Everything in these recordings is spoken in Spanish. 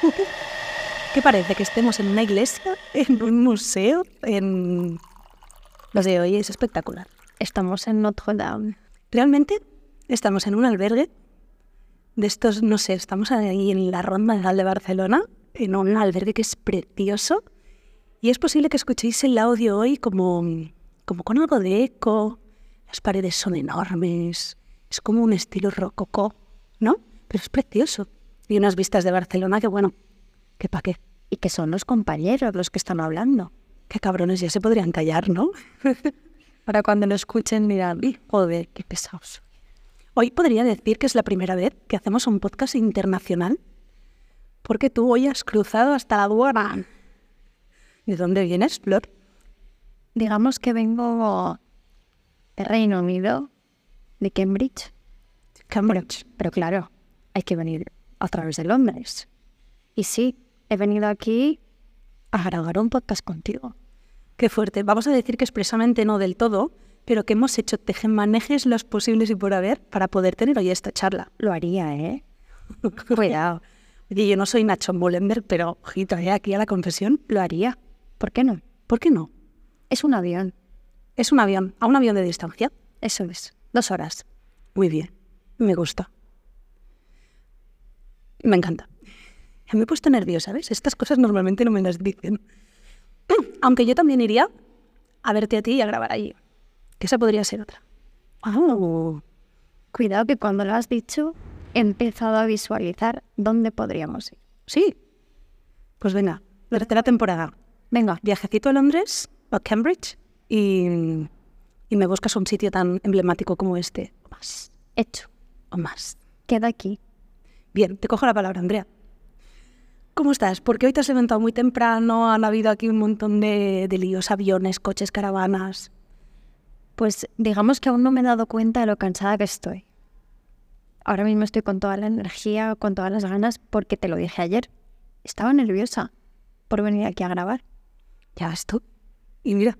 ¿Qué parece? ¿Que estemos en una iglesia? ¿En un museo? En... Lo de hoy es espectacular. Estamos en Notre Dame. Realmente estamos en un albergue de estos, no sé, estamos ahí en la Ronda de Barcelona, en un albergue que es precioso. Y es posible que escuchéis el audio hoy como, como con algo de eco. Las paredes son enormes. Es como un estilo rococó, ¿no? Pero es precioso. Y unas vistas de Barcelona que, bueno, que pa' qué. Y que son los compañeros los que están hablando. Qué cabrones, ya se podrían callar, ¿no? Para cuando lo escuchen dirán, joder, qué pesados. Hoy podría decir que es la primera vez que hacemos un podcast internacional, porque tú hoy has cruzado hasta la aduana. ¿De dónde vienes, Flor? Digamos que vengo de Reino Unido, de Cambridge. Cambridge. Pero claro, hay que venir a través de Londres. Y sí, he venido aquí a grabar un podcast contigo. Qué fuerte. Vamos a decir que expresamente no del todo, pero que hemos hecho tejemanejes los posibles y por haber para poder tener hoy esta charla. Lo haría, ¿eh? Cuidado. Oye, yo no soy Nacho Mullenberg, pero ojito, ¿eh? aquí a la confesión. Lo haría. ¿Por qué no? ¿Por qué no? Es un avión. Es un avión. ¿A un avión de distancia? Eso es. Dos horas. Muy bien. Me gusta. Me encanta. Me he puesto nerviosa, ¿sabes? Estas cosas normalmente no me las dicen. Aunque yo también iría a verte a ti y a grabar allí. Que esa podría ser otra. Oh. Cuidado que cuando lo has dicho, he empezado a visualizar dónde podríamos ir. Sí. Pues venga, la tercera temporada. Venga. Viajecito a Londres o a Cambridge y, y me buscas un sitio tan emblemático como este. O más. Hecho. O más. Queda aquí. Bien, te cojo la palabra, Andrea. ¿Cómo estás? Porque hoy te has levantado muy temprano, han habido aquí un montón de, de líos, aviones, coches, caravanas. Pues digamos que aún no me he dado cuenta de lo cansada que estoy. Ahora mismo estoy con toda la energía, con todas las ganas, porque te lo dije ayer. Estaba nerviosa por venir aquí a grabar. Ya ves tú. Y mira,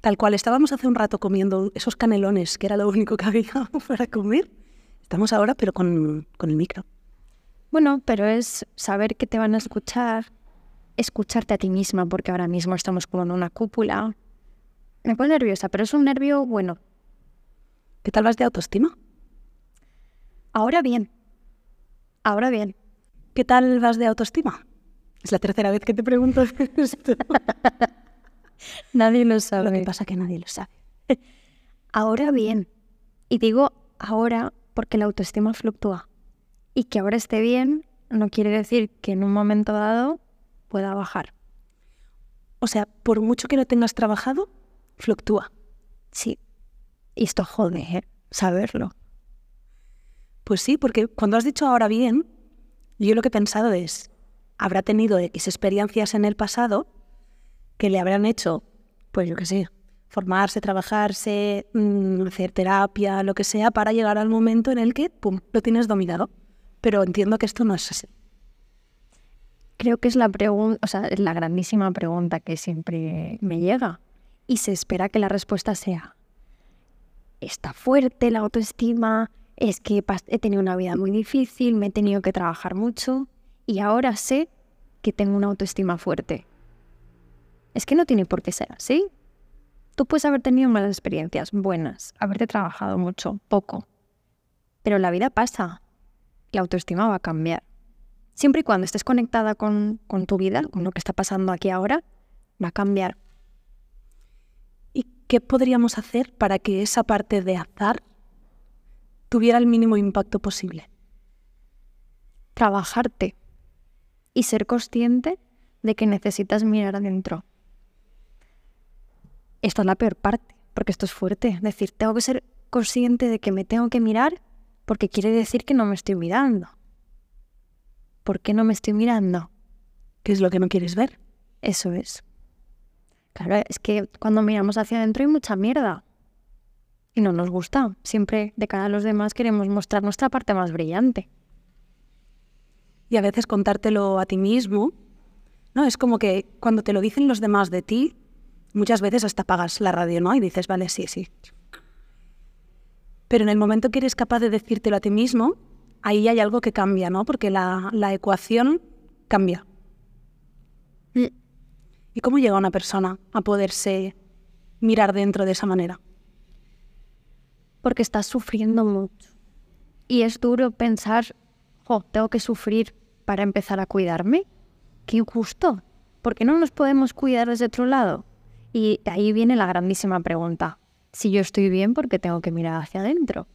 tal cual estábamos hace un rato comiendo esos canelones, que era lo único que había para comer, estamos ahora, pero con, con el micro. Bueno, pero es saber que te van a escuchar, escucharte a ti misma, porque ahora mismo estamos como en una cúpula. Me pone nerviosa, pero es un nervio bueno. ¿Qué tal vas de autoestima? Ahora bien. Ahora bien. ¿Qué tal vas de autoestima? Es la tercera vez que te pregunto esto. nadie lo sabe. Lo que pasa es que nadie lo sabe. Ahora bien. Y digo ahora porque la autoestima fluctúa y que ahora esté bien no quiere decir que en un momento dado pueda bajar. O sea, por mucho que no tengas trabajado, fluctúa. Sí. Y esto jode, ¿eh? Saberlo. Pues sí, porque cuando has dicho ahora bien, yo lo que he pensado es, habrá tenido X experiencias en el pasado que le habrán hecho, pues yo qué sé, formarse, trabajarse, mmm, hacer terapia, lo que sea, para llegar al momento en el que, pum, lo tienes dominado pero entiendo que esto no es así. Creo que es la pregunta, o sea, es la grandísima pregunta que siempre me llega. Y se espera que la respuesta sea, está fuerte la autoestima, es que he tenido una vida muy difícil, me he tenido que trabajar mucho y ahora sé que tengo una autoestima fuerte. Es que no tiene por qué ser así. Tú puedes haber tenido malas experiencias, buenas, haberte trabajado mucho, poco. Pero la vida pasa la autoestima va a cambiar. Siempre y cuando estés conectada con, con tu vida, con lo que está pasando aquí ahora, va a cambiar. ¿Y qué podríamos hacer para que esa parte de azar tuviera el mínimo impacto posible? Trabajarte y ser consciente de que necesitas mirar adentro. Esta es la peor parte, porque esto es fuerte. Es decir, tengo que ser consciente de que me tengo que mirar porque quiere decir que no me estoy mirando. ¿Por qué no me estoy mirando? ¿Qué es lo que no quieres ver? Eso es. Claro, es que cuando miramos hacia adentro hay mucha mierda. Y no nos gusta. Siempre de cara a los demás queremos mostrar nuestra parte más brillante. Y a veces contártelo a ti mismo, ¿no? Es como que cuando te lo dicen los demás de ti, muchas veces hasta apagas la radio, ¿no? Y dices, vale, sí, sí, pero en el momento que eres capaz de decírtelo a ti mismo, ahí hay algo que cambia, ¿no? Porque la, la ecuación cambia. Mm. ¿Y cómo llega una persona a poderse mirar dentro de esa manera? Porque estás sufriendo mucho. Y es duro pensar, jo, tengo que sufrir para empezar a cuidarme. Qué injusto. ¿Por qué no nos podemos cuidar desde otro lado? Y ahí viene la grandísima pregunta. Si yo estoy bien, ¿por qué tengo que mirar hacia adentro?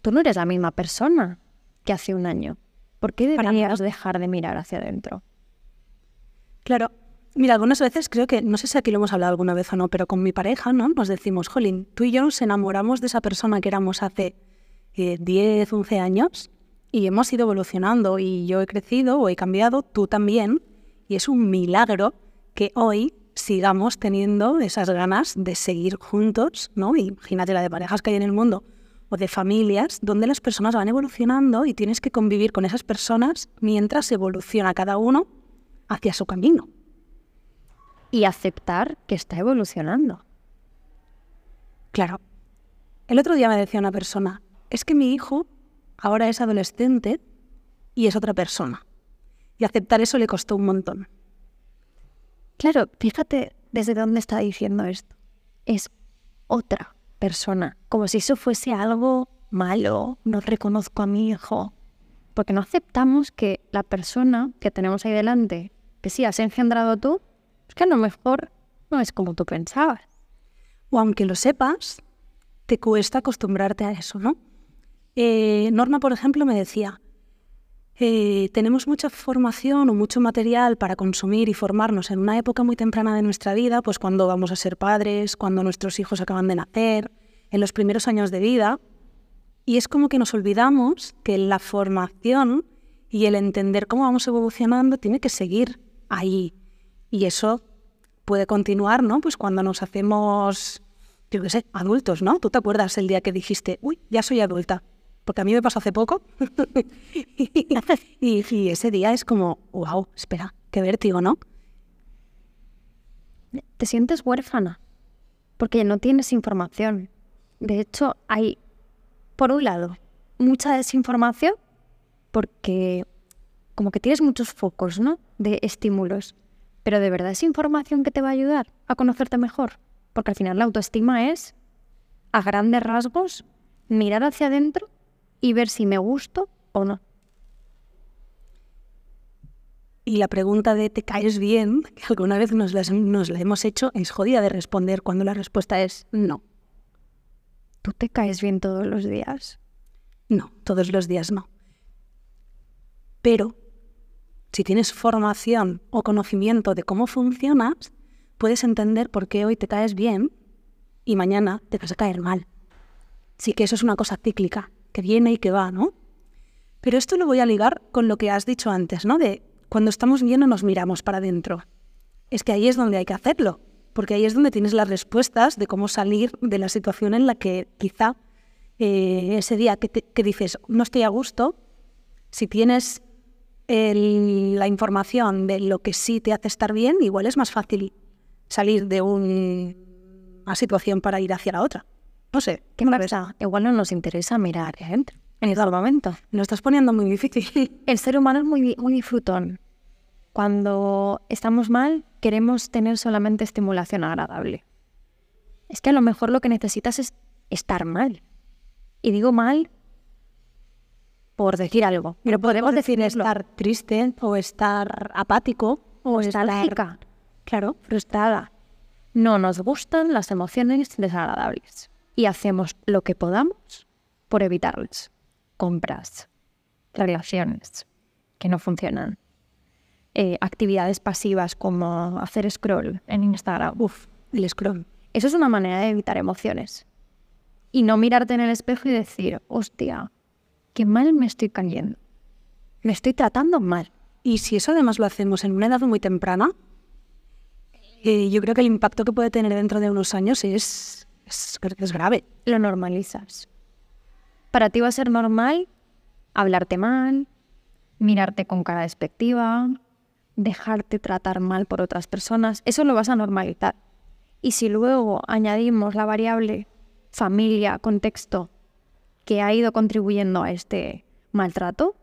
Tú no eres la misma persona que hace un año. ¿Por qué deberías dejar de mirar hacia adentro? Claro. Mira, algunas veces creo que, no sé si aquí lo hemos hablado alguna vez o no, pero con mi pareja, ¿no? Nos decimos, Jolín, tú y yo nos enamoramos de esa persona que éramos hace eh, 10, 11 años y hemos ido evolucionando y yo he crecido o he cambiado, tú también, y es un milagro que hoy sigamos teniendo esas ganas de seguir juntos, ¿no? Imagínate la de parejas que hay en el mundo o de familias donde las personas van evolucionando y tienes que convivir con esas personas mientras evoluciona cada uno hacia su camino. Y aceptar que está evolucionando. Claro. El otro día me decía una persona, es que mi hijo ahora es adolescente y es otra persona. Y aceptar eso le costó un montón. Claro, fíjate desde dónde está diciendo esto. Es otra persona, como si eso fuese algo malo, no reconozco a mi hijo, porque no aceptamos que la persona que tenemos ahí delante, que sí has engendrado tú, es que a lo mejor no es como tú pensabas. O aunque lo sepas, te cuesta acostumbrarte a eso, ¿no? Eh, Norma, por ejemplo, me decía, eh, tenemos mucha formación o mucho material para consumir y formarnos en una época muy temprana de nuestra vida, pues cuando vamos a ser padres, cuando nuestros hijos acaban de nacer, en los primeros años de vida. Y es como que nos olvidamos que la formación y el entender cómo vamos evolucionando tiene que seguir ahí. Y eso puede continuar, ¿no? Pues cuando nos hacemos, yo qué sé, adultos, ¿no? ¿Tú te acuerdas el día que dijiste, uy, ya soy adulta? Porque a mí me pasó hace poco. y, ese día es como, wow, espera, qué vértigo, ¿no? Te sientes huérfana, porque no tienes información. De hecho, hay, por un lado, mucha desinformación, porque como que tienes muchos focos, ¿no? De estímulos. Pero de verdad es información que te va a ayudar a conocerte mejor. Porque al final la autoestima es, a grandes rasgos, mirar hacia adentro y ver si me gusto o no. Y la pregunta de ¿te caes bien? que alguna vez nos, las- nos la hemos hecho, es jodida de responder cuando la respuesta es no. ¿Tú te caes bien todos los días? No, todos los días no. Pero si tienes formación o conocimiento de cómo funcionas, puedes entender por qué hoy te caes bien y mañana te vas a caer mal. Sí que eso es una cosa cíclica, que viene y que va, ¿no? Pero esto lo voy a ligar con lo que has dicho antes, ¿no? De cuando estamos bien no nos miramos para adentro. Es que ahí es donde hay que hacerlo, porque ahí es donde tienes las respuestas de cómo salir de la situación en la que quizá eh, ese día que, te- que dices no estoy a gusto, si tienes el- la información de lo que sí te hace estar bien, igual es más fácil salir de un- una situación para ir hacia la otra. No sé, ¿Qué pasa? Igual no nos interesa mirar adentro en ese momento. me lo estás poniendo muy difícil. El ser humano es muy, muy disfrutón. Cuando estamos mal, queremos tener solamente estimulación agradable. Es que a lo mejor lo que necesitas es estar mal. Y digo mal por decir algo. Pero podemos decir decirlo. estar triste o estar apático o estar... nostálgica, Claro, frustrada. No nos gustan las emociones desagradables. Y hacemos lo que podamos por evitarlas. Compras, relaciones que no funcionan, eh, actividades pasivas como hacer scroll en Instagram. uff, el scroll. Eso es una manera de evitar emociones. Y no mirarte en el espejo y decir, hostia, qué mal me estoy cayendo. Me estoy tratando mal. Y si eso además lo hacemos en una edad muy temprana, eh, yo creo que el impacto que puede tener dentro de unos años es, es, grave. Lo normalizas. Para ti va a ser normal hablarte mal, mirarte con cara despectiva, dejarte tratar mal por otras personas. Eso lo vas a normalizar. Y si luego añadimos la variable familia, contexto, que ha ido contribuyendo a este maltrato,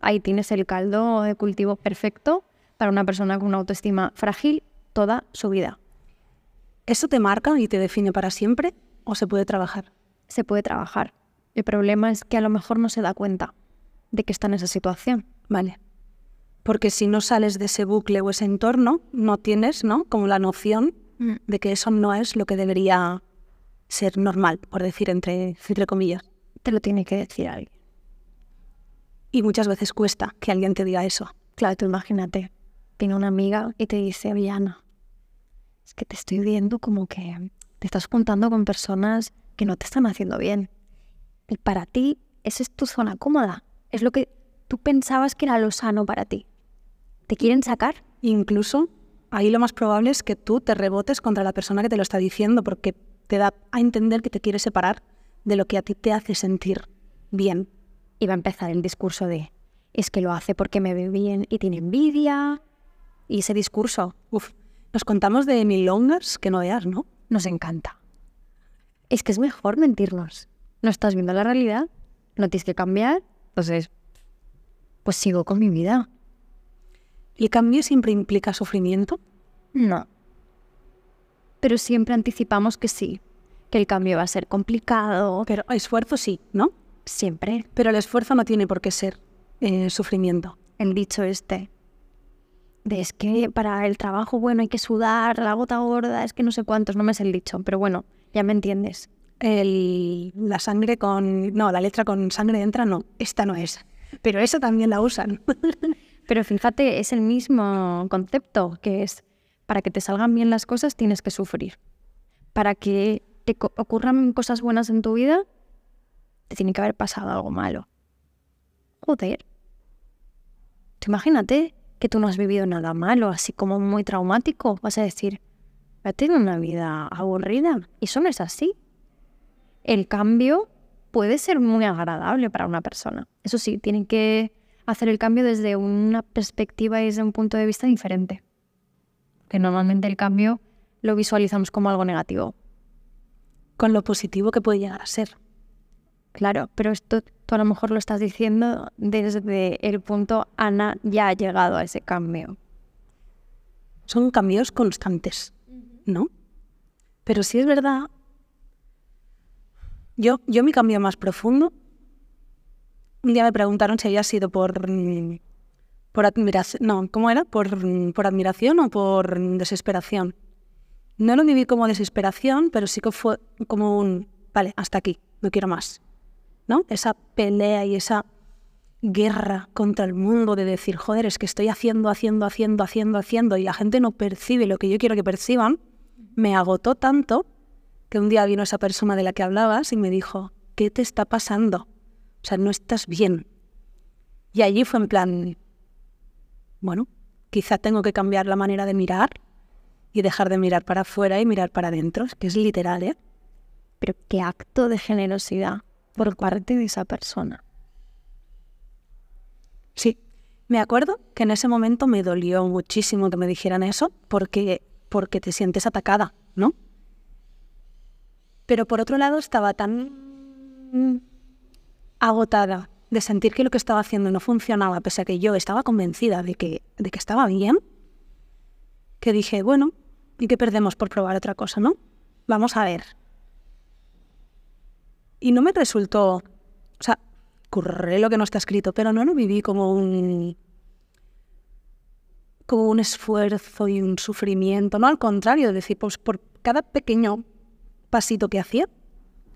ahí tienes el caldo de cultivo perfecto para una persona con una autoestima frágil toda su vida. ¿Eso te marca y te define para siempre o se puede trabajar? Se puede trabajar. El problema es que a lo mejor no se da cuenta de que está en esa situación. Vale. Porque si no sales de ese bucle o ese entorno, no tienes, ¿no? Como la noción Mm. de que eso no es lo que debería ser normal, por decir entre, entre comillas. Te lo tiene que decir alguien. Y muchas veces cuesta que alguien te diga eso. Claro, tú imagínate, viene una amiga y te dice, oye Ana, es que te estoy viendo como que te estás juntando con personas que no te están haciendo bien. Y para ti, esa es tu zona cómoda. Es lo que tú pensabas que era lo sano para ti. ¿Te quieren sacar? Incluso ahí lo más probable es que tú te rebotes contra la persona que te lo está diciendo porque te da a entender que te quiere separar de lo que a ti te hace sentir bien. Y va a empezar el discurso de, es que lo hace porque me ve bien y tiene envidia. Y ese discurso Uf, nos contamos de milongas que no veas, ¿no? nos encanta. Es que es mejor mentirnos. No estás viendo la realidad, no tienes que cambiar, entonces, pues sigo con mi vida. ¿El cambio siempre implica sufrimiento? No. Pero siempre anticipamos que sí, que el cambio va a ser complicado, Pero esfuerzo sí, ¿no? siempre. Pero el esfuerzo no tiene por qué ser eh, sufrimiento. El dicho este, de es que para el trabajo bueno hay que sudar, la gota gorda, es que no sé cuántos, no me sé el dicho, pero bueno, ya me entiendes. El- la sangre con... No, la letra con sangre entra, no. Esta no es. Pero esa también la usan. Pero fíjate, es el mismo concepto, que es, para que te salgan bien las cosas tienes que sufrir. Para que te ocurran cosas buenas en tu vida, te tiene que haber pasado algo malo. Joder. Imagínate que tú no has vivido nada malo, así como muy traumático. Vas a decir, he tenido una vida aburrida. Y eso no es así. El cambio puede ser muy agradable para una persona. Eso sí, tienen que hacer el cambio desde una perspectiva y desde un punto de vista diferente. Que normalmente el cambio lo visualizamos como algo negativo. Con lo positivo que puede llegar a ser. Claro, pero esto a lo mejor lo estás diciendo desde el punto Ana ya ha llegado a ese cambio. Son cambios constantes, ¿no? Pero sí es verdad. Yo, yo mi cambio más profundo. Un día me preguntaron si había sido por. por admiración. No, ¿cómo era? Por, por admiración o por desesperación. No lo viví como desesperación, pero sí que fue como un. Vale, hasta aquí, no quiero más. Esa pelea y esa guerra contra el mundo de decir, joder, es que estoy haciendo, haciendo, haciendo, haciendo, haciendo y la gente no percibe lo que yo quiero que perciban, me agotó tanto que un día vino esa persona de la que hablabas y me dijo, ¿qué te está pasando? O sea, no estás bien. Y allí fue en plan, bueno, quizá tengo que cambiar la manera de mirar y dejar de mirar para afuera y mirar para adentro, que es literal, ¿eh? Pero qué acto de generosidad por parte de esa persona. Sí, me acuerdo que en ese momento me dolió muchísimo que me dijeran eso porque, porque te sientes atacada, ¿no? Pero por otro lado estaba tan agotada de sentir que lo que estaba haciendo no funcionaba, pese a que yo estaba convencida de que, de que estaba bien, que dije, bueno, ¿y qué perdemos por probar otra cosa, no? Vamos a ver. Y no me resultó, o sea, curré lo que no está escrito, pero no lo viví como un como un esfuerzo y un sufrimiento, no al contrario, es decir, pues por cada pequeño pasito que hacía,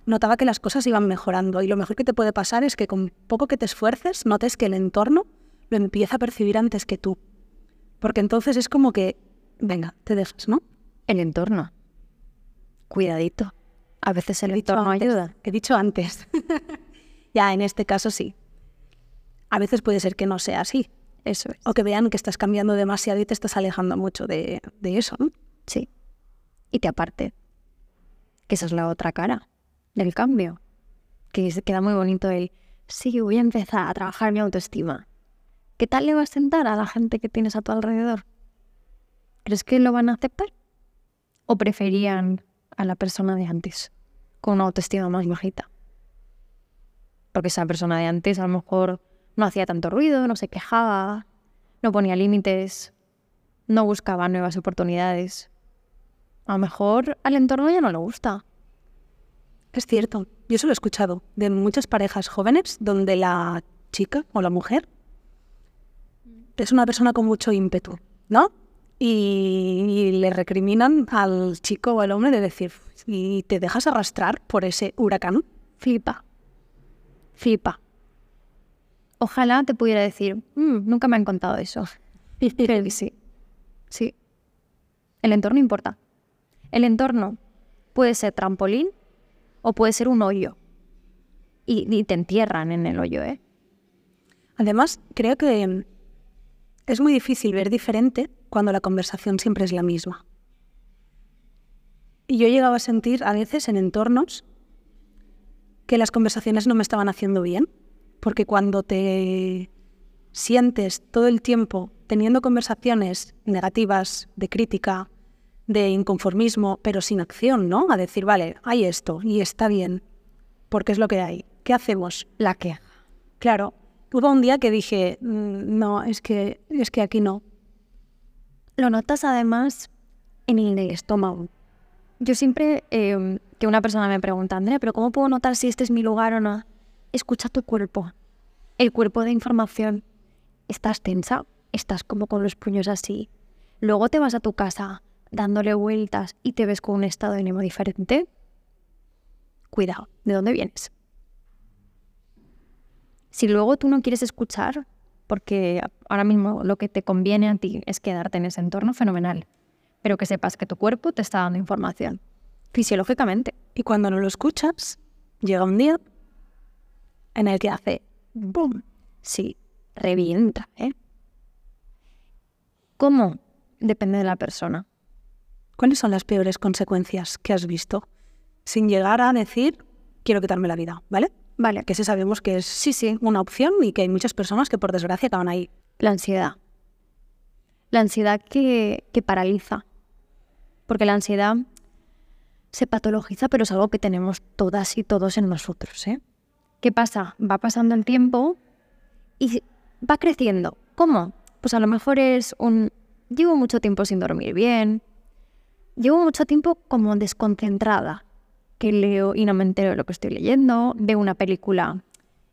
notaba que las cosas iban mejorando y lo mejor que te puede pasar es que con poco que te esfuerces, notes que el entorno lo empieza a percibir antes que tú. Porque entonces es como que, venga, te dejas, ¿no? El entorno. Cuidadito. A veces el entorno ayuda. He dicho antes. ya, en este caso sí. A veces puede ser que no sea así. Eso es. O que vean que estás cambiando demasiado y te estás alejando mucho de, de eso, ¿no? Sí. Y te aparte. Que esa es la otra cara del cambio. Que se queda muy bonito el, sí, voy a empezar a trabajar mi autoestima. ¿Qué tal le va a sentar a la gente que tienes a tu alrededor? ¿Crees que lo van a aceptar? ¿O preferían a la persona de antes, con una autoestima más bajita? Porque esa persona de antes a lo mejor no hacía tanto ruido, no se quejaba, no ponía límites, no buscaba nuevas oportunidades. A lo mejor al entorno ya no le gusta. Es cierto, yo eso lo he escuchado de muchas parejas jóvenes donde la chica o la mujer es una persona con mucho ímpetu, ¿no? Y, le recriminan al chico o al hombre de decir, ¿y te dejas arrastrar por ese huracán? Flipa. Flipa. Ojalá te pudiera decir, "Mm, nunca me han contado eso. Pero sí. Sí. El entorno importa. El entorno puede ser trampolín o puede ser un hoyo. Y, y te entierran en el hoyo, ¿eh? Además, creo que es muy difícil ver diferente cuando la conversación siempre es la misma. Y yo llegaba a sentir a veces en entornos que las conversaciones no me estaban haciendo bien, porque cuando te sientes todo el tiempo teniendo conversaciones negativas, de crítica, de inconformismo, pero sin acción, ¿no? A decir, vale, hay esto y está bien, porque es lo que hay. ¿Qué hacemos? La que. Claro, hubo un día que dije, "Mm, no, es que, es que aquí no. Lo notas además en el estómago. Yo siempre eh, que una persona me pregunta, Andrea, pero ¿cómo puedo notar si este es mi lugar o no? Escucha tu cuerpo. El cuerpo de información. Estás tensa, estás como con los puños así. Luego te vas a tu casa dándole vueltas y te ves con un estado de ánimo diferente. Cuidado, ¿de dónde vienes? Si luego tú no quieres escuchar, porque ahora mismo lo que te conviene a ti es quedarte en ese entorno fenomenal, pero que sepas que tu cuerpo te está dando información, fisiológicamente. Y cuando no lo escuchas, llega un día en el que hace ¡boom! Sí, revienta, ¿eh? ¿Cómo? Depende de la persona. ¿Cuáles son las peores consecuencias que has visto? Sin llegar a decir, quiero quitarme la vida, ¿vale? Vale, Que sí sabemos que es sí, sí, una opción y que hay muchas personas que por desgracia acaban ahí. la ansiedad. La ansiedad que, que paraliza. Porque la ansiedad se patologiza, pero es algo que tenemos todas y todos en nosotros. ¿eh? ¿Qué pasa? Va pasando el tiempo y va creciendo. ¿Cómo? Pues a lo mejor es un... Llevo mucho tiempo sin dormir bien. Llevo mucho tiempo como desconcentrada. Que leo y no me entero de lo que estoy leyendo. Veo una película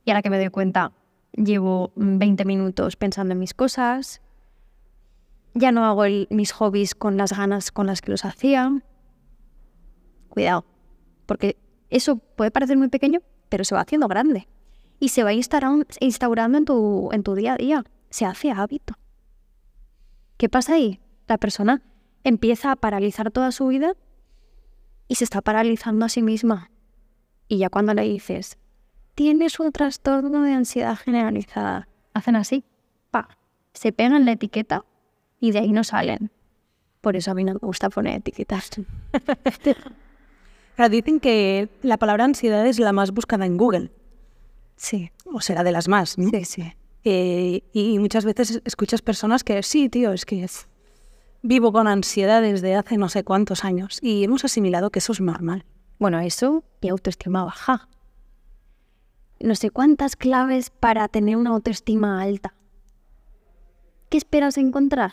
y ahora que me doy cuenta llevo mm, 20 minutos pensando en mis cosas. Ya no hago mis hobbies con las ganas con las que los hacía. Cuidado, porque eso puede parecer muy pequeño, pero se va haciendo grande. Y se va instauran- instaurando en tu día a día. Se hace hábito. ¿Qué pasa ahí? La persona empieza a paralizar toda su vida y se está paralizando a sí misma. Y ya cuando le dices, tienes un trastorno de ansiedad generalizada, hacen así, pa, se pegan la etiqueta y de ahí no salen. Por eso a mí no me gusta poner etiquetas. Claro, dicen que la palabra ansiedad es la más buscada en Google, Sí, o será de las más, ¿no? sí, sí. Eh, y muchas veces escuchas personas que sí, tío, es que es- vivo con ansiedad desde hace no sé cuántos años y hemos asimilado que eso es normal. Bueno, eso y autoestima baja. No sé cuántas claves para tener una autoestima alta. ¿Qué esperas encontrar?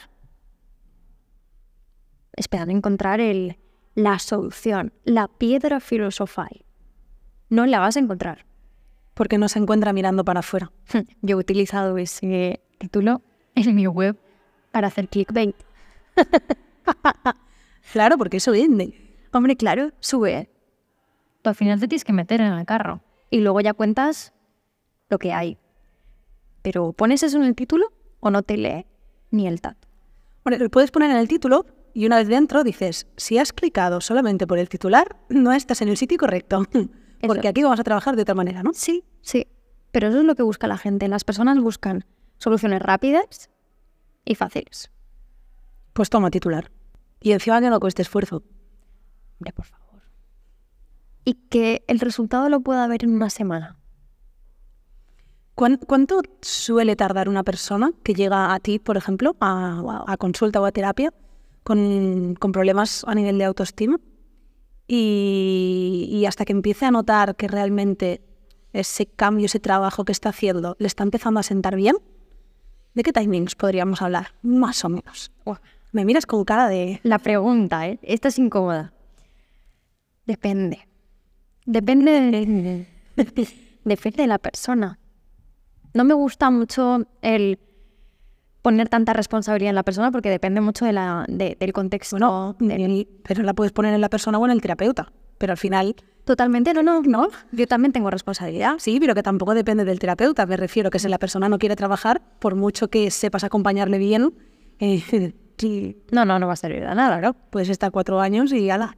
Esperan encontrar el, la solución, la piedra filosofal. No la vas a encontrar. Porque no se encuentra mirando para afuera. Yo he utilizado ese título en mi web para hacer clickbait. Claro, porque eso vende. Hombre, claro, sube. Tú al final te tienes que meter en el carro. Y luego ya cuentas lo que hay. Pero pones eso en el título o no te lee ni el tat. Bueno, lo puedes poner en el título y una vez dentro dices, si has clicado solamente por el titular, no estás en el sitio correcto. Porque aquí vamos a trabajar de otra manera, ¿no? Sí, sí. Pero eso es lo que busca la gente. Las personas buscan soluciones rápidas y fáciles. Pues toma titular. Y encima que no cueste esfuerzo. Hombre, por favor. Y que el resultado lo pueda ver en una semana. ¿Cuán- ¿Cuánto suele tardar una persona que llega a ti, por ejemplo, a, a consulta o a terapia con, con problemas a nivel de autoestima? Y, y hasta que empiece a notar que realmente ese cambio, ese trabajo que está haciendo, le está empezando a sentar bien, ¿de qué timings podríamos hablar? Más o menos. Me miras con cara de... La pregunta, ¿eh? Esta es incómoda. Depende. Depende de, depende de la persona. No me gusta mucho el poner tanta responsabilidad en la persona porque depende mucho de la, de- del contexto. Bueno, del- pero la puedes poner en la persona o en el terapeuta. Pero al final, Totalmente, no, no, no. Yo también tengo responsabilidad. sí, pero que tampoco depende del terapeuta. Me refiero que si la persona no quiere trabajar, por mucho que sepas acompañarle bien, sí, No, no, no va a servir de nada, ¿no? puedes estar cuatro años y ala.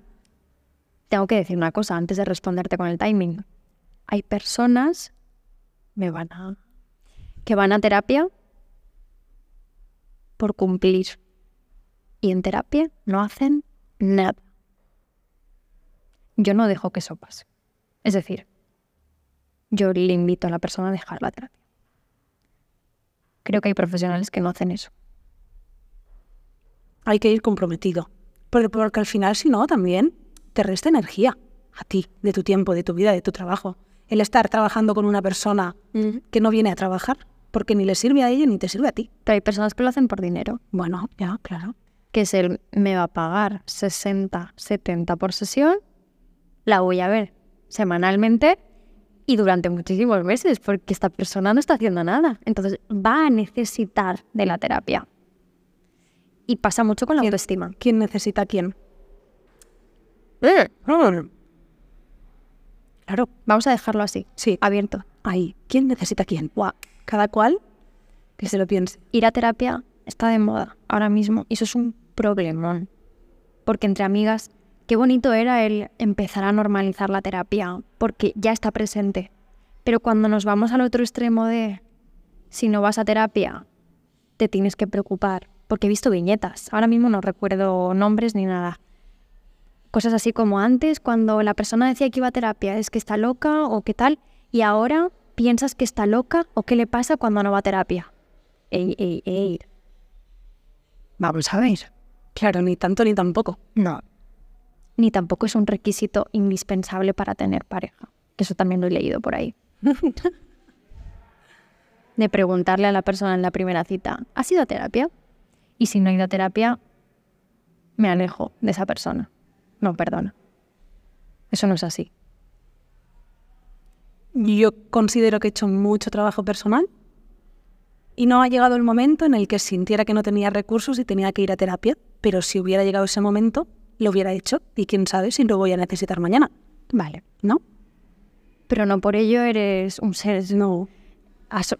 Tengo que decir una cosa antes de responderte con el timing. Hay personas me van a, que van a terapia por cumplir. Y en terapia no hacen nada. Yo no dejo que eso pase. Es decir, yo le invito a la persona a dejar la terapia. Creo que hay profesionales que no hacen eso. Hay que ir comprometido. Porque, porque al final, si no, también te resta energía a ti, de tu tiempo, de tu vida, de tu trabajo. El estar trabajando con una persona que no viene a trabajar, porque ni le sirve a ella ni te sirve a ti. Pero hay personas que lo hacen por dinero. Bueno, ya, claro. que es el me va a pagar 60, 70 por sesión, la voy a ver semanalmente y durante muchísimos meses, porque esta persona no está haciendo nada. Entonces va a necesitar de la terapia. Y pasa mucho con la autoestima. ¿Quién necesita a quién? Claro, Vamos a dejarlo así, sí, abierto. ahí. ¿Quién necesita a quién? Guau, Cada cual que se lo piense. Ir a terapia está de moda ahora mismo y eso es un problemón. Porque entre amigas, qué bonito era el empezar a normalizar la terapia, porque ya está presente. Pero cuando nos vamos al otro extremo de si no vas a terapia, te tienes que preocupar, porque he visto viñetas, ahora mismo no recuerdo nombres ni nada. Cosas así como antes, cuando la persona decía que iba a terapia, es que está loca o qué tal, y ahora piensas que está loca o qué le pasa cuando no va a terapia. Ey, ey, ey. Vamos a ver. Claro, ni tanto ni tampoco. No. Ni tampoco es un requisito indispensable para tener pareja. Que eso también lo he leído por ahí. De preguntarle a la persona en la primera cita, ¿has ido a terapia? Y si no he ido a terapia, me alejo de esa persona. No, perdona. Eso no es así. Yo considero que he hecho mucho trabajo personal y no ha llegado el momento en el que sintiera que no tenía recursos y tenía que ir a terapia, pero si hubiera llegado ese momento, lo hubiera hecho y quién sabe si lo voy a necesitar mañana, Vale. ¿no? Pero no por ello eres un ser No.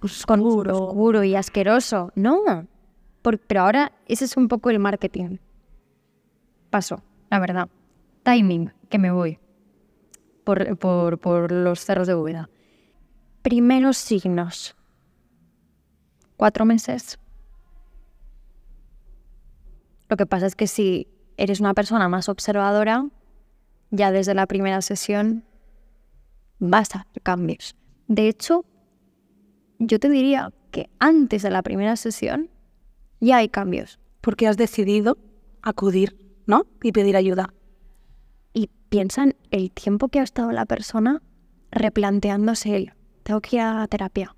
oscuro, oscuro y asqueroso. No. Por- pero ahora ese es un poco el marketing. Paso, la verdad. Timing, que me voy. Por, por, por los cerros de Úbeda. Primeros signos. Cuatro meses. Lo que pasa es que si eres una persona más observadora, ya desde la primera sesión vas a hacer cambios. De hecho, yo te diría que antes de la primera sesión ya hay cambios. Porque has decidido acudir, ¿no? Y pedir ayuda. Y piensa en el tiempo que ha estado la persona replanteándose el, tengo que ir a terapia,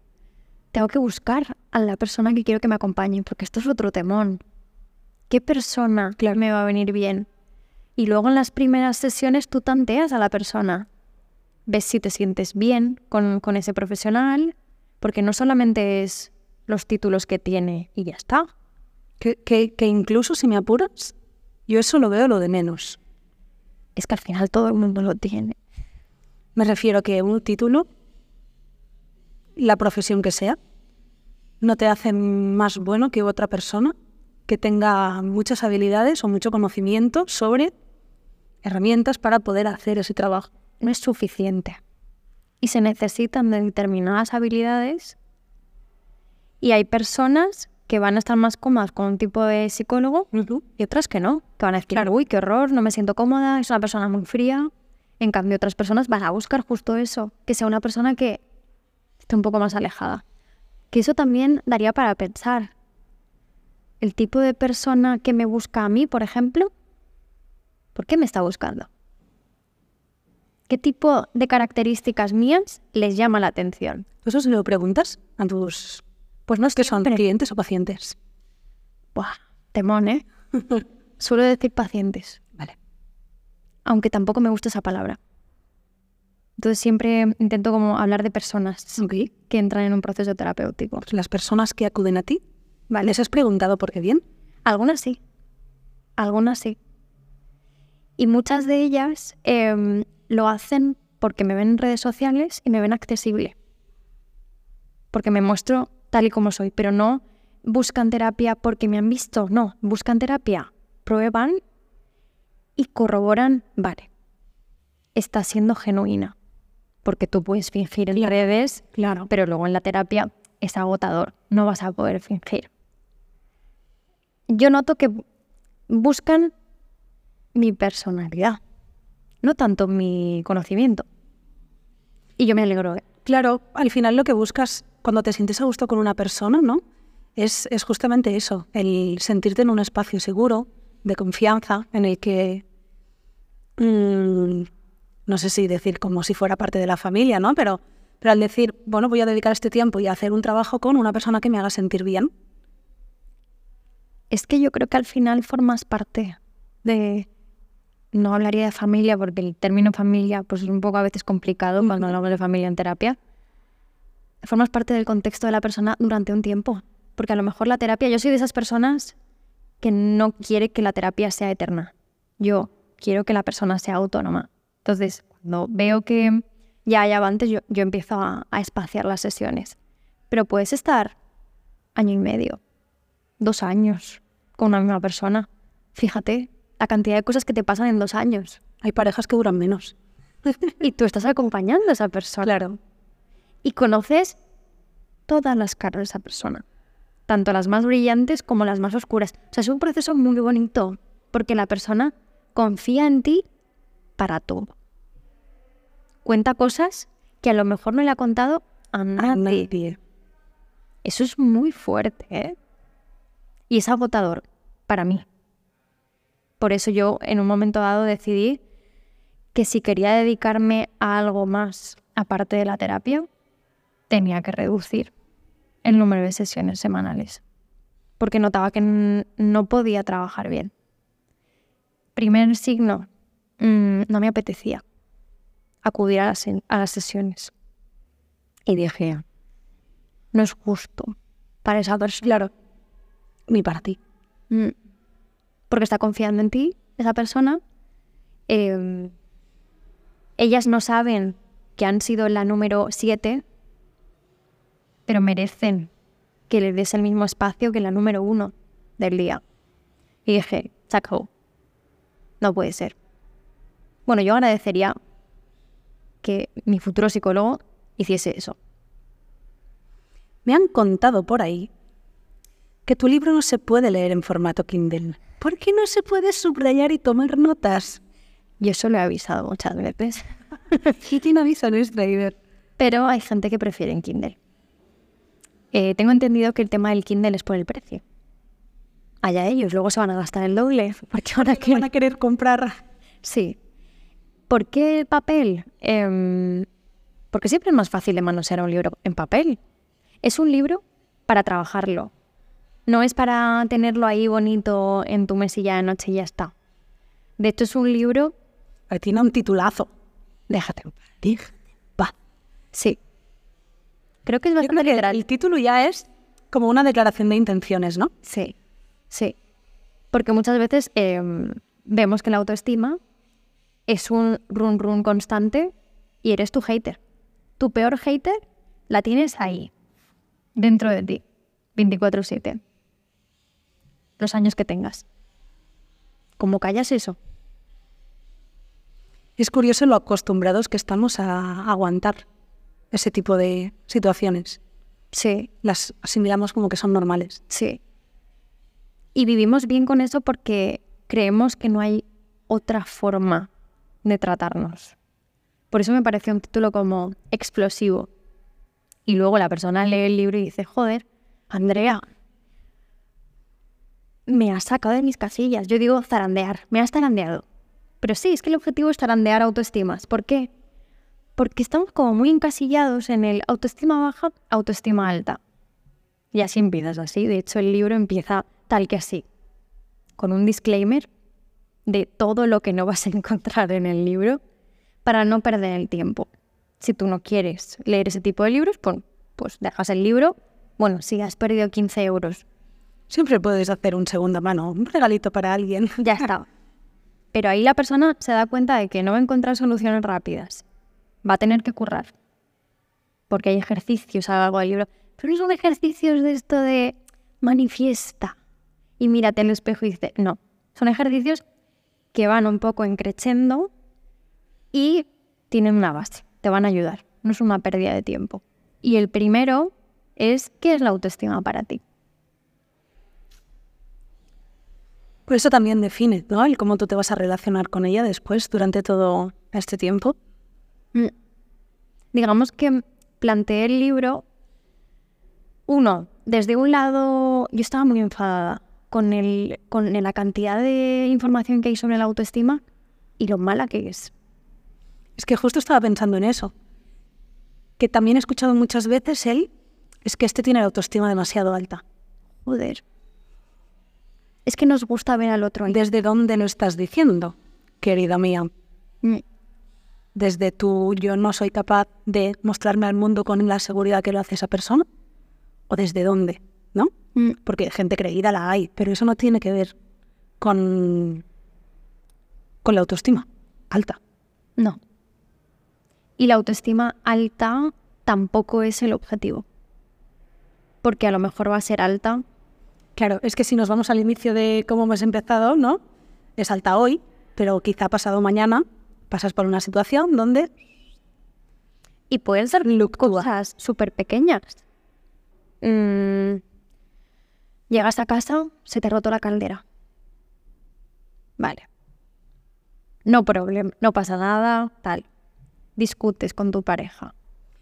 tengo que buscar a la persona que quiero que me acompañe, porque esto es otro temón. ¿Qué persona me va a venir bien? Y luego en las primeras sesiones tú tanteas a la persona, ves si te sientes bien con, con ese profesional, porque no solamente es los títulos que tiene y ya está. Que, que, que incluso si me apuras, yo eso lo veo lo de menos. Es que al final todo el mundo lo tiene. Me refiero que un título, la profesión que sea, no te hace más bueno que otra persona que tenga muchas habilidades o mucho conocimiento sobre herramientas para poder hacer ese trabajo. no es suficiente. Y se necesitan de determinadas habilidades. Y hay personas que van a estar más cómodas con un tipo de psicólogo y otras que no. Que van a decir, uy, qué horror, no me siento cómoda, es una persona muy fría. En cambio, otras personas van a buscar justo eso, que sea una persona que esté un poco más alejada. Que eso también daría para pensar. El tipo de persona que me busca a mí, por ejemplo, ¿por qué me está buscando? ¿Qué tipo de características mías les llama la atención? ¿Eso se lo preguntas a tus... Pues no es que son clientes o pacientes? Buah, temón, ¿eh? Suelo decir pacientes, Vale. aunque tampoco me gusta esa palabra. Entonces siempre intento como hablar de personas que entran en un proceso terapéutico. Pues las personas que acuden a ti, Vale. ¿les has preguntado por qué bien? Algunas sí, algunas sí. Y muchas de ellas em, lo hacen porque me ven en redes sociales y me ven accesible. Porque me muestro tal y como soy, pero no buscan terapia porque me han visto, no, buscan terapia, prueban y corroboran, vale, está siendo genuina. Porque tú puedes fingir en redes, Claro. pero luego en la terapia es agotador, no vas a poder fingir. Yo noto que buscan mi personalidad, no tanto mi conocimiento. Y yo me alegro. ¿eh? Claro, al final lo que buscas cuando te sientes a gusto con una persona, ¿no? Es, es justamente eso, el sentirte en un espacio seguro, de confianza, en el que, mm, no sé si decir como si fuera parte de la familia, ¿no? Pero, pero al decir, bueno, voy a dedicar este tiempo y a hacer un trabajo con una persona que me haga sentir bien, Es que yo creo que al final formas parte de... No hablaría de familia porque el término familia pues es un poco a veces complicado cuando hablamos de familia en terapia. Formas parte del contexto de la persona durante un tiempo. Porque a lo mejor la terapia, yo soy de esas personas que no quiere que la terapia sea eterna. Yo quiero que la persona sea autónoma. Entonces, cuando veo que ya hay avances, yo, yo empiezo a, a espaciar las sesiones. Pero puedes estar año y medio, dos años con una misma persona. Fíjate la cantidad de cosas que te pasan en dos años. hay parejas que duran menos. Y tú estás acompañando a esa persona. Claro. Y conoces todas las caras de esa persona. Tanto las más brillantes como las más oscuras. O sea, es un proceso muy bonito. Porque la persona confía en ti para todo. Cuenta cosas que a lo mejor no le ha contado a A nadie. nadie. Eso es muy fuerte, ¿eh? Y es agotador para mí. Por eso yo en un momento dado decidí que si quería dedicarme a algo más aparte de la terapia, tenía que reducir el número de sesiones semanales. Porque notaba que no podía trabajar bien. Primer signo, mm, no me apetecía acudir a las, sesiones. Y dije, no es justo para esa persona. Claro. Ni para ti. Porque está confiando en ti, esa persona. Eh, ellas no saben que han sido la número 7, pero merecen que les des el mismo espacio que la número 1 del día. Y dije, se acabó. No puede ser. Bueno, yo agradecería que mi futuro psicólogo hiciese eso. Me han contado por ahí que tu libro no se puede leer en formato Kindle. ¿Por qué no se puede subrayar y tomar notas? Yo eso lo he avisado muchas veces. ¿Y quién avisa Driver? Pero hay gente que prefiere en Kindle. Eh, tengo entendido que el tema del Kindle es por el precio. Allá ellos, luego se van a gastar el doble. Porque ahora ¿Qué van que... a querer comprar? Sí. ¿Por qué el papel? Em, porque siempre es más fácil de manosear un libro en papel. Es un libro para trabajarlo. No es para tenerlo ahí bonito en tu mesilla de noche y ya está. De hecho, es un libro... Tiene un titulazo. Déjate. Déjate paz. Sí. Creo que es Yo bastante creo que literal. el título ya es como una declaración de intenciones, ¿no? Sí, sí. Porque muchas veces em, vemos que la autoestima es un run run constante y eres tu hater. Tu peor hater la tienes ahí, dentro de ti, 24/7. Los años que tengas. ¿Cómo callas eso? Es curioso lo acostumbrados que estamos a aguantar ese tipo de situaciones. Sí, Las asimilamos como que son normales. sí. Y vivimos bien con eso porque creemos que no hay otra forma de tratarnos. Por eso me pareció un título como explosivo. Y luego la persona lee el libro y dice, joder, Andrea, me has sacado de mis casillas. Yo digo zarandear, me has zarandeado. Pero sí, es que el objetivo es tarandear autoestimas. ¿Por qué? Porque estamos como muy encasillados en el autoestima baja, autoestima alta. Y así empiezas así. De hecho, el libro empieza tal que así, con un disclaimer de todo lo que no vas a encontrar en el libro para no perder el tiempo. Si tú no quieres leer ese tipo de libros, pues, pues dejas el libro. Bueno, si has perdido 15 euros. Siempre puedes hacer un segunda mano, un regalito para alguien. Ya está. Pero ahí la persona se da cuenta de que no va a encontrar soluciones rápidas. Va a tener que currar. Porque hay ejercicios a del libro. Pero no son ejercicios de esto de manifiesta y mírate en el espejo y dice, no. Son ejercicios que van un poco encrechendo y tienen una base, te van a ayudar, no es una pérdida de tiempo. Y el primero es, ¿qué es la autoestima para ti? Pues eso también define, ¿no? El cómo tú te vas a relacionar con ella después, durante todo este tiempo. Mm. Digamos que planteé el libro, uno, desde un lado, yo estaba muy enfadada con, el, con la cantidad de información que hay sobre la autoestima y lo mala que es. Es que justo estaba pensando en eso. Que también he escuchado muchas veces él, es que este tiene la autoestima demasiado alta. Joder. Es que nos gusta ver al otro ahí. ¿Desde dónde lo estás diciendo, querida mía? Mm. ¿Desde tú yo no soy capaz de mostrarme al mundo con la seguridad que lo hace esa persona? ¿O desde dónde? ¿No? Mm. Porque gente creída la hay, pero eso no tiene que ver con, con la autoestima alta. No. Y la autoestima alta tampoco es el objetivo. Porque a lo mejor va a ser alta. Claro, es que si nos vamos al inicio de cómo hemos empezado, ¿no? Es alta hoy, pero quizá pasado mañana pasas por una situación donde... Y pueden ser cosas súper pequeñas. Mm, Llegas a casa, se te roto la caldera. Vale. No problema, no pasa nada, tal. Discutes con tu pareja.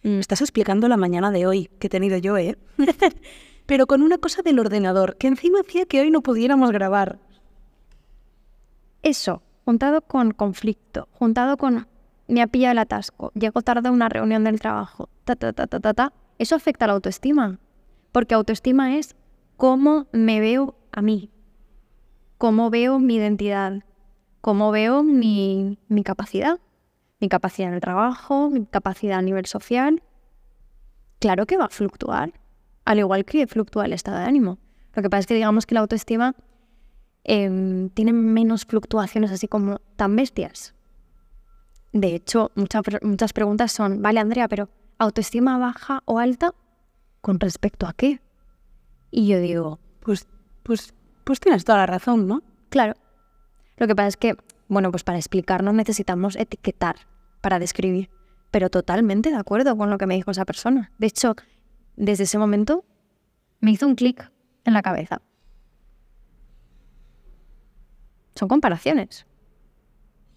Mm. Estás explicando la mañana de hoy que he tenido yo, ¿eh? Pero con una cosa del ordenador, que encima hacía que hoy no pudiéramos grabar. Eso, juntado con conflicto, juntado con me ha pillado el atasco, llego tarde a una reunión del trabajo, ta, ta, ta, ta, ta, ta, eso afecta a la autoestima. Porque autoestima es cómo me veo a mí, cómo veo mi identidad, cómo veo mi, capacidad, mi capacidad en el trabajo, mi capacidad a nivel social. Claro que va a fluctuar, al igual que fluctúa el estado de ánimo. Lo que pasa es que digamos que la autoestima em, tiene menos fluctuaciones así como tan bestias. De hecho, muchas, muchas preguntas son, vale Andrea, pero ¿autoestima baja o alta? ¿Con respecto a qué? Y yo digo, pues, pues, pues tienes toda la razón, ¿no? Claro. Lo que pasa es que, bueno, pues para explicarnos necesitamos etiquetar para describir. Pero totalmente de acuerdo con lo que me dijo esa persona. De hecho, desde ese momento me hizo un clic en la cabeza. Son comparaciones.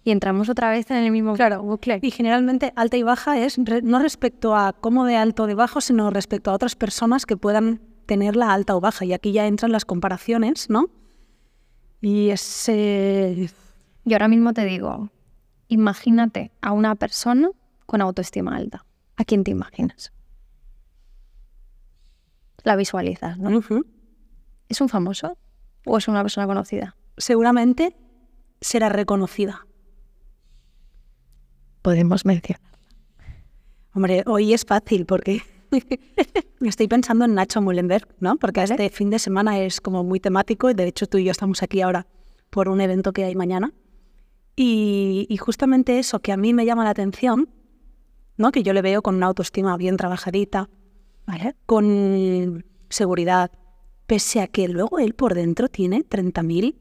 Y entramos otra vez en el mismo claro, bucle. Y generalmente alta y baja es no respecto a cómo de alto o de bajo, sino respecto a otras personas que puedan tenerla alta o baja. Y aquí ya entran las comparaciones, ¿no? Y ese... Yo ahora mismo te digo, imagínate a una persona con autoestima alta. ¿A quién te imaginas? La visualizas, ¿no? ¿Es un famoso o es una persona conocida? Seguramente será reconocida. Podemos mencionarla. Hombre, hoy es fácil porque Estoy pensando en Nacho Mullenberg, ¿no? Porque este fin de semana es como muy temático y de hecho tú y yo estamos aquí ahora por un evento que hay mañana. Y, justamente eso que a mí me llama la atención, ¿no? Que yo le veo con una autoestima bien trabajadita, con seguridad, pese a que luego él por dentro tiene 30.000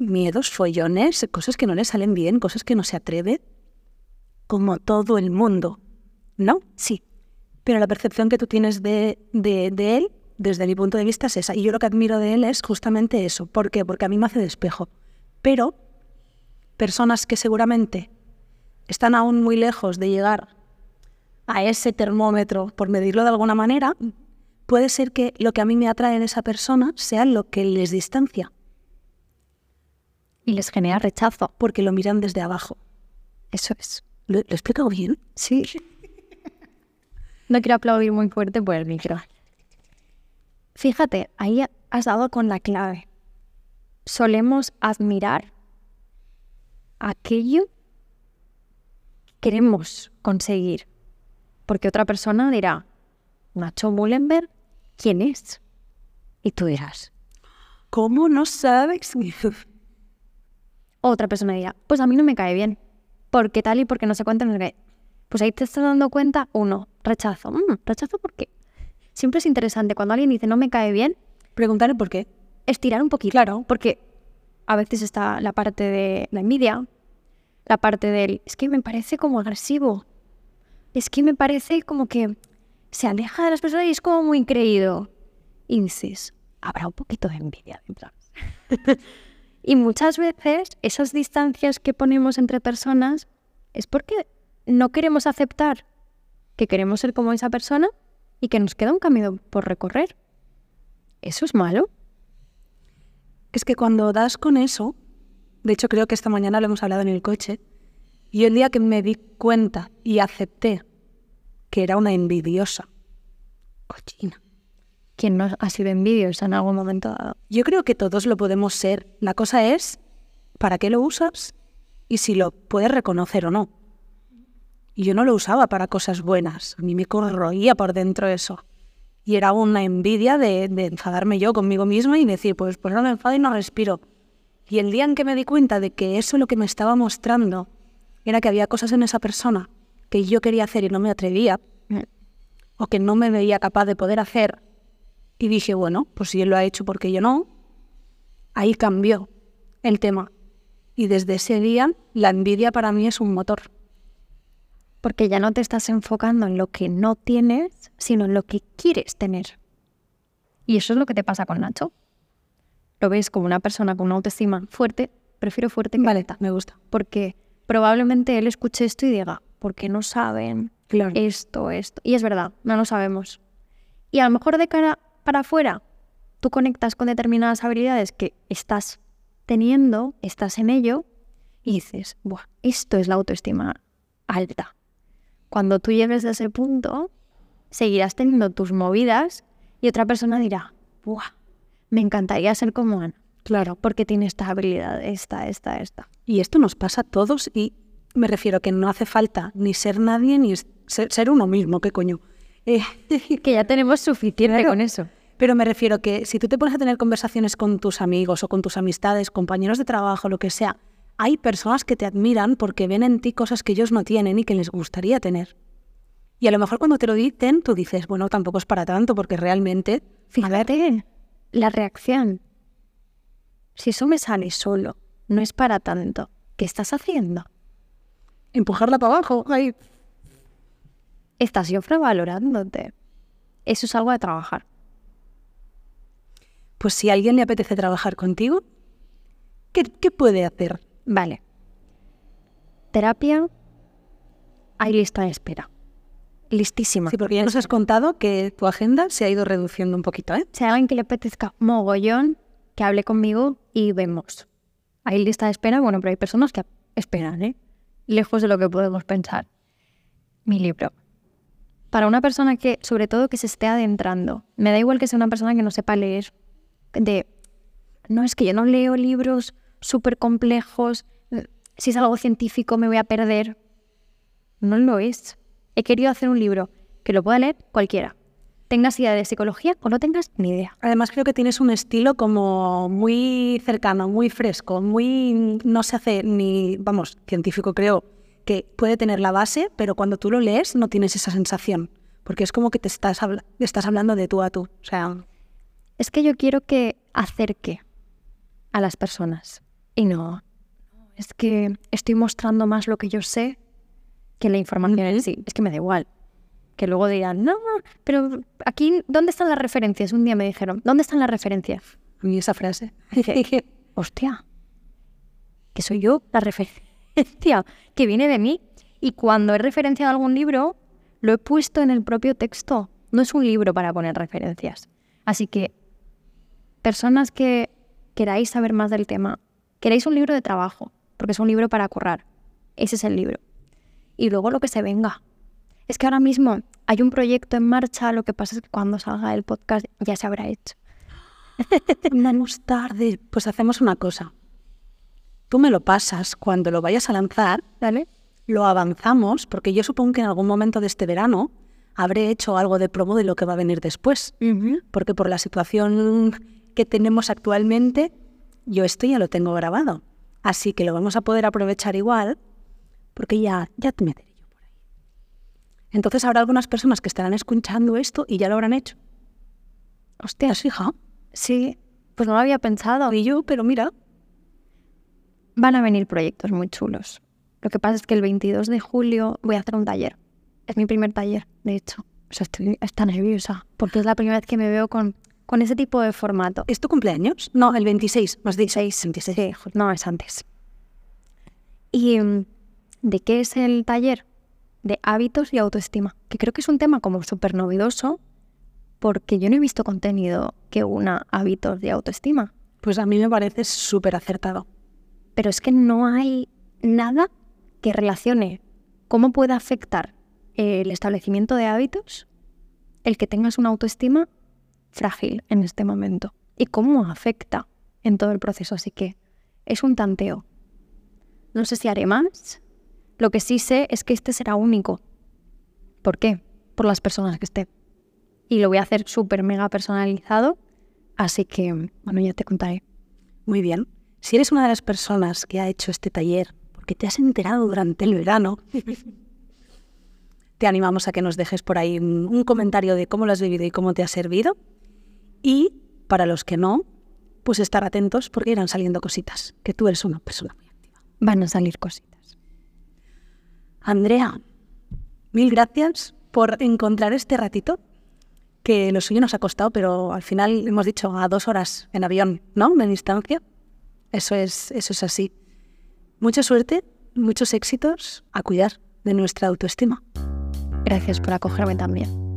miedos, follones, cosas que no le salen bien, cosas que no se atreve, como todo el mundo, ¿no? Sí, pero la percepción que tú tienes de, él, desde mi punto de vista, es esa. Y yo lo que admiro de él es justamente eso. ¿Por qué? Porque a mí me hace de espejo. Pero personas que seguramente están aún muy lejos de llegar a ese termómetro, por medirlo de alguna manera, puede ser que lo que a mí me atrae en esa persona sea lo que les distancia. Y les genera rechazo. porque lo miran desde abajo. Eso es. ¿Lo, lo he explicado bien? Sí. No quiero aplaudir muy fuerte por el micro. Fíjate, ahí has dado con la clave. Solemos admirar aquello que queremos conseguir. Porque otra persona dirá, Nacho Mullenberg, ¿quién es? Y tú dirás, ¿Cómo no sabes? otra persona dirá, pues a mí no me cae bien. Porque tal y porque no sé cuánto no sé qué. Pues ahí te estás dando cuenta, uno, rechazo. Mm, ¿Rechazo por qué? Siempre es interesante cuando alguien dice no me cae bien, Preguntarle por qué. estirar un poquito. Claro. Porque a veces está la parte de la envidia, la parte del, es que me parece como agresivo, es que me parece como que se aleja de las personas y es como muy creído. Y dices, habrá un poquito de envidia. y muchas veces esas distancias que ponemos entre personas es porque no queremos aceptar que queremos ser como esa persona y que nos queda un camino por recorrer. ¿Eso es malo? Es que cuando das con eso, de hecho creo que esta mañana lo hemos hablado en el coche, y el día que me di cuenta y acepté que era una envidiosa, cochina. ¿Quién no ha sido envidiosa en algún momento dado? Yo creo que todos lo podemos ser. La cosa es para qué lo usas y si lo puedes reconocer o no. Y yo no lo usaba para cosas buenas. A mí me corroía por dentro eso. Y era una envidia de, de enfadarme yo conmigo misma y decir, pues, pues no me enfado y no respiro. Y el día en que me di cuenta de que eso lo que me estaba mostrando era que había cosas en esa persona que yo quería hacer y no me atrevía, o que no me veía capaz de poder hacer, y dije, bueno, pues si él lo ha hecho, porque yo no? Ahí cambió el tema. Y desde ese día, la envidia para mí es un motor. Porque ya no te estás enfocando en lo que no tienes, sino en lo que quieres tener. Y eso es lo que te pasa con Nacho. Lo ves como una persona con una autoestima fuerte, prefiero fuerte que Vale, me gusta. Porque probablemente él escuche esto y diga, porque no saben Claro. esto, esto. Y es verdad, no lo sabemos. Y a lo mejor de cara para afuera, tú conectas con determinadas habilidades que estás teniendo, estás en ello, y dices, Buah, esto es la autoestima alta. Cuando tú llegues a ese punto, seguirás teniendo tus movidas y otra persona dirá, Buah, me encantaría ser como Ana, Claro. porque tiene esta habilidad, esta, esta, esta. Y esto nos pasa a todos y me refiero que no hace falta ni ser nadie ni ser, ser uno mismo, ¿qué coño? Eh, Que ya tenemos suficiente Claro. con eso. Pero me refiero que si tú te pones a tener conversaciones con tus amigos o con tus amistades, compañeros de trabajo, lo que sea, hay personas que te admiran porque ven en ti cosas que ellos no tienen y que les gustaría tener. Y a lo mejor cuando te lo dicen, tú dices, bueno, tampoco es para tanto, porque realmente, Fíjate, la reacción. Si eso me sale solo, no es para tanto. ¿Qué estás haciendo? empujarla para abajo, ay, Estás infravalorándote. Eso es algo de trabajar. Pues si a alguien le apetece trabajar contigo, ¿qué, qué puede hacer? Vale. Terapia, hay lista de espera. Listísima. Sí, porque ya nos has contado que tu agenda se ha ido reduciendo un poquito, ¿eh? Si alguien que le apetezca mogollón, que hable conmigo y vemos. Hay lista de espera, bueno, pero hay personas que esperan, ¿eh? Lejos de lo que podemos pensar. Mi libro. Para una persona que, sobre todo, que se esté adentrando, me da igual que sea una persona que no sepa leer, de, no, es que yo no leo libros súper complejos, eh, si es algo científico me voy a perder. No lo es. He querido hacer un libro que lo pueda leer cualquiera. Tengas idea de psicología o no tengas ni idea. Además creo que tienes un estilo como muy cercano, muy fresco, muy no se hace ni, vamos, científico creo que puede tener la base, pero cuando tú lo lees no tienes esa sensación, porque es como que te estás, habla- estás hablando de tú a tú, o sea, Es que yo quiero que acerque a las personas. Y no, es que estoy mostrando más lo que yo sé que la información en sí. Es que me da igual. Que luego dirán, no, pero aquí, ¿dónde están las referencias? Un día me dijeron, ¿dónde están las referencias? a mí esa frase. Dije, hostia, que soy yo la referencia, que viene de mí. Y cuando he referenciado algún libro, lo he puesto en el propio texto. No es un libro para poner referencias. Así que, personas que queráis saber más del tema, queréis un libro de trabajo, porque es un libro para currar. Ese es el libro. Y luego lo que se venga. Es que ahora mismo hay un proyecto en marcha, lo que pasa es que cuando salga el podcast ya se habrá hecho. Vamos tarde. Pues hacemos una cosa. Tú me lo pasas cuando lo vayas a lanzar, lo avanzamos, porque yo supongo que en algún momento de este verano habré hecho algo de promo de lo que va a venir después. Porque por la situación que tenemos actualmente, yo esto ya lo tengo grabado. Así que lo vamos a poder aprovechar igual, porque ya, ya te meteré yo por ahí. Entonces habrá algunas personas que estarán escuchando esto y ya lo habrán hecho. Hostias, hija. Sí, pues no lo había pensado. Y yo, pero mira, Van a venir proyectos muy chulos. Lo que pasa es que el 22 de julio voy a hacer un taller. Es mi primer taller, de hecho. O sea, estoy está nerviosa, porque es la primera vez que me veo con, con ese tipo de formato. ¿es tu cumpleaños? No, el 26, más 16. 26. Sí, no, es antes. ¿Y mm, de qué es el taller? De hábitos y autoestima, que creo que es un tema como súper novedoso, porque yo no he visto contenido que una hábitos de autoestima. Pues a mí me parece súper acertado. pero es que no hay nada que relacione cómo puede afectar el establecimiento de hábitos el que tengas una autoestima frágil en este momento y cómo afecta en todo el proceso. Así que es un tanteo. No sé si haré más. Lo que sí sé es que este será único. ¿Por qué? Por las personas que esté. Y lo voy a hacer súper mega personalizado. Así que, bueno, ya te contaré. Muy bien. Si eres una de las personas que ha hecho este taller porque te has enterado durante el verano, te animamos a que nos dejes por ahí un, un comentario de cómo lo has vivido y cómo te ha servido. Y para los que no, pues estar atentos porque irán saliendo cositas, que tú eres una persona muy activa. Van a salir cositas. Andrea, mil gracias por encontrar este ratito, que lo suyo nos ha costado, pero al final hemos dicho a dos horas en avión, ¿no? De distancia. Eso es, eso es así. Mucha suerte, muchos éxitos a cuidar de nuestra autoestima. Gracias por acogerme también.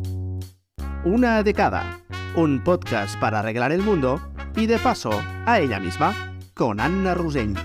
Una de cada. Un podcast para arreglar el mundo y de paso a ella misma, con Anna Rusell.